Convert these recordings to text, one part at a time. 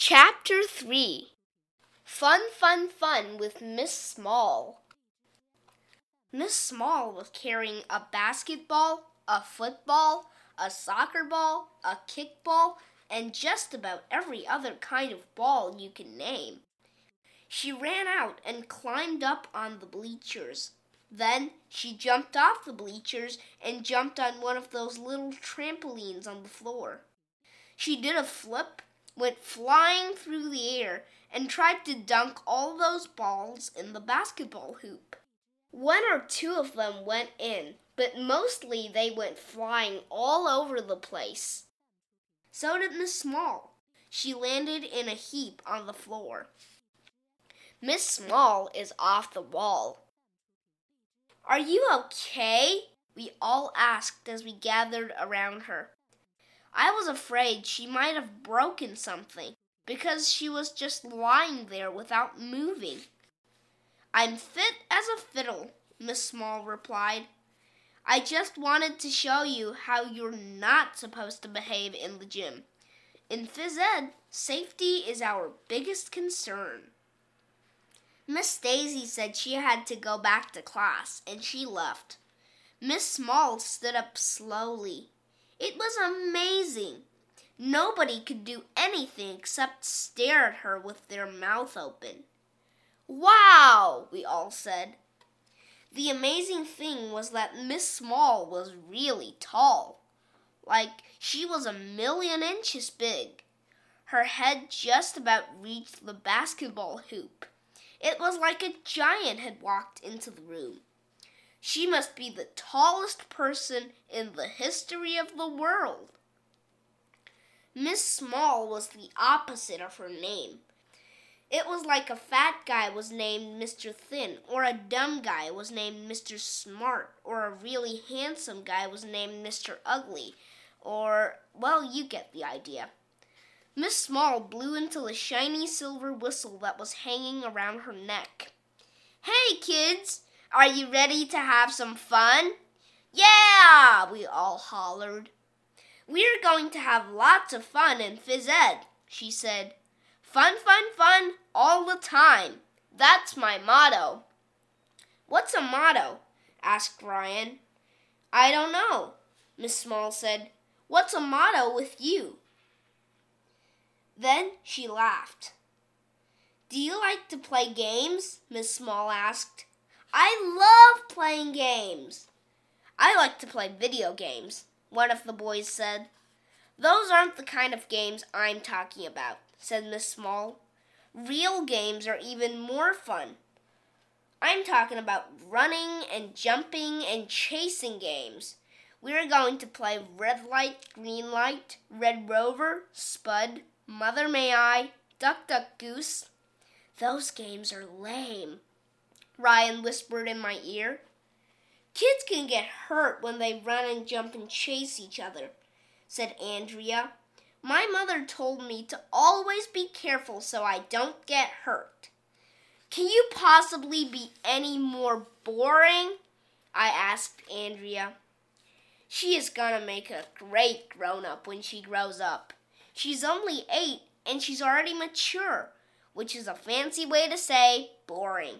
Chapter 3 Fun, Fun, Fun with Miss Small. Miss Small was carrying a basketball, a football, a soccer ball, a kickball, and just about every other kind of ball you can name. She ran out and climbed up on the bleachers. Then she jumped off the bleachers and jumped on one of those little trampolines on the floor. She did a flip went flying through the air and tried to dunk all those balls in the basketball hoop. One or two of them went in, but mostly they went flying all over the place. So did Miss Small. She landed in a heap on the floor. Miss Small is off the wall. Are you okay? We all asked as we gathered around her. I was afraid she might have broken something because she was just lying there without moving. I'm fit as a fiddle, Miss Small replied. I just wanted to show you how you're not supposed to behave in the gym. In phys ed, safety is our biggest concern. Miss Daisy said she had to go back to class, and she left. Miss Small stood up slowly. It was amazing. Nobody could do anything except stare at her with their mouth open. Wow, we all said. The amazing thing was that Miss Small was really tall. Like she was a million inches big. Her head just about reached the basketball hoop. It was like a giant had walked into the room. She must be the tallest person in the history of the world. Miss Small was the opposite of her name. It was like a fat guy was named Mr. Thin, or a dumb guy was named Mr. Smart, or a really handsome guy was named Mr. Ugly, or, well, you get the idea. Miss Small blew into the shiny silver whistle that was hanging around her neck. Hey, kids! Are you ready to have some fun? Yeah, we all hollered. We're going to have lots of fun in phys ed, she said. Fun, fun, fun all the time. That's my motto. What's a motto? asked Ryan. I don't know, Miss Small said. What's a motto with you? Then she laughed. Do you like to play games? Miss Small asked. I love playing games. I like to play video games, one of the boys said. Those aren't the kind of games I'm talking about, said Miss Small. Real games are even more fun. I'm talking about running and jumping and chasing games. We're going to play red light, green light, red rover, spud, mother may I, duck duck goose. Those games are lame. Ryan whispered in my ear. Kids can get hurt when they run and jump and chase each other, said Andrea. My mother told me to always be careful so I don't get hurt. Can you possibly be any more boring? I asked Andrea. She is gonna make a great grown up when she grows up. She's only eight and she's already mature, which is a fancy way to say boring.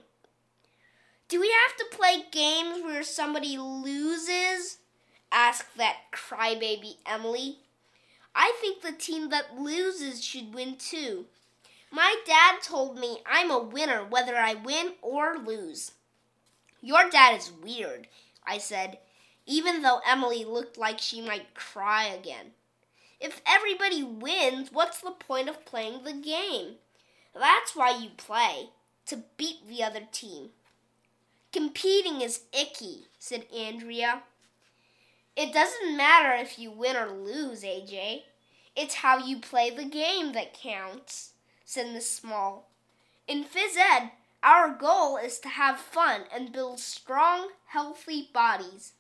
Do we have to play games where somebody loses? asked that crybaby Emily. I think the team that loses should win too. My dad told me I'm a winner whether I win or lose. Your dad is weird, I said, even though Emily looked like she might cry again. If everybody wins, what's the point of playing the game? That's why you play, to beat the other team. Competing is icky, said Andrea. It doesn't matter if you win or lose, AJ. It's how you play the game that counts, said Miss Small. In phys ed, our goal is to have fun and build strong, healthy bodies.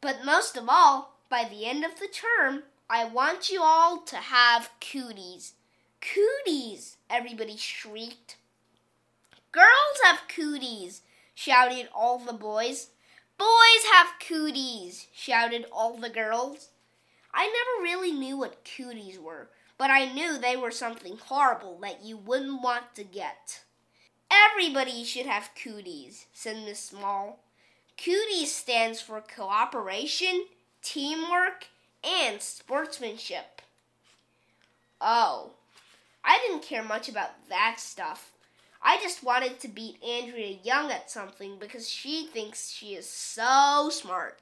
But most of all, by the end of the term, I want you all to have cooties. Cooties! Everybody shrieked. Girls have cooties, shouted all the boys. Boys have cooties, shouted all the girls. I never really knew what cooties were, but I knew they were something horrible that you wouldn't want to get. Everybody should have cooties, said Miss Small. Cooties stands for cooperation, teamwork, and sportsmanship. Oh, I didn't care much about that stuff. I just wanted to beat Andrea Young at something because she thinks she is so smart.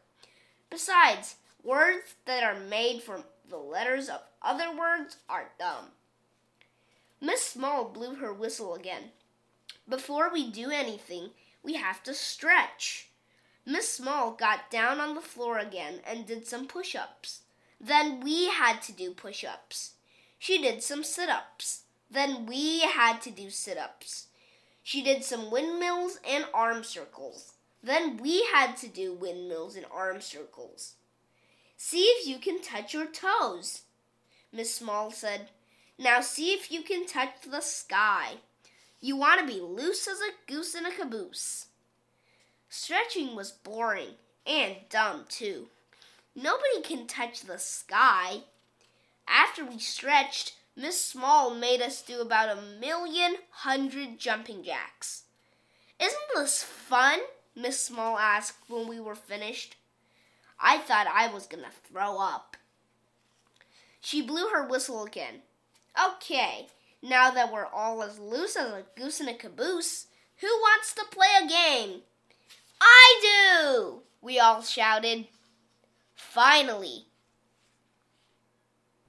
Besides, words that are made from the letters of other words are dumb. Miss Small blew her whistle again. Before we do anything, we have to stretch. Miss Small got down on the floor again and did some push ups. Then we had to do push ups. She did some sit ups. Then we had to do sit ups. She did some windmills and arm circles. Then we had to do windmills and arm circles. See if you can touch your toes, Miss Small said. Now see if you can touch the sky. You want to be loose as a goose in a caboose. Stretching was boring and dumb, too. Nobody can touch the sky. After we stretched, Miss Small made us do about a million hundred jumping jacks. Isn't this fun? Miss Small asked when we were finished. I thought I was going to throw up. She blew her whistle again. Okay, now that we're all as loose as a goose in a caboose, who wants to play a game? I do! We all shouted. Finally,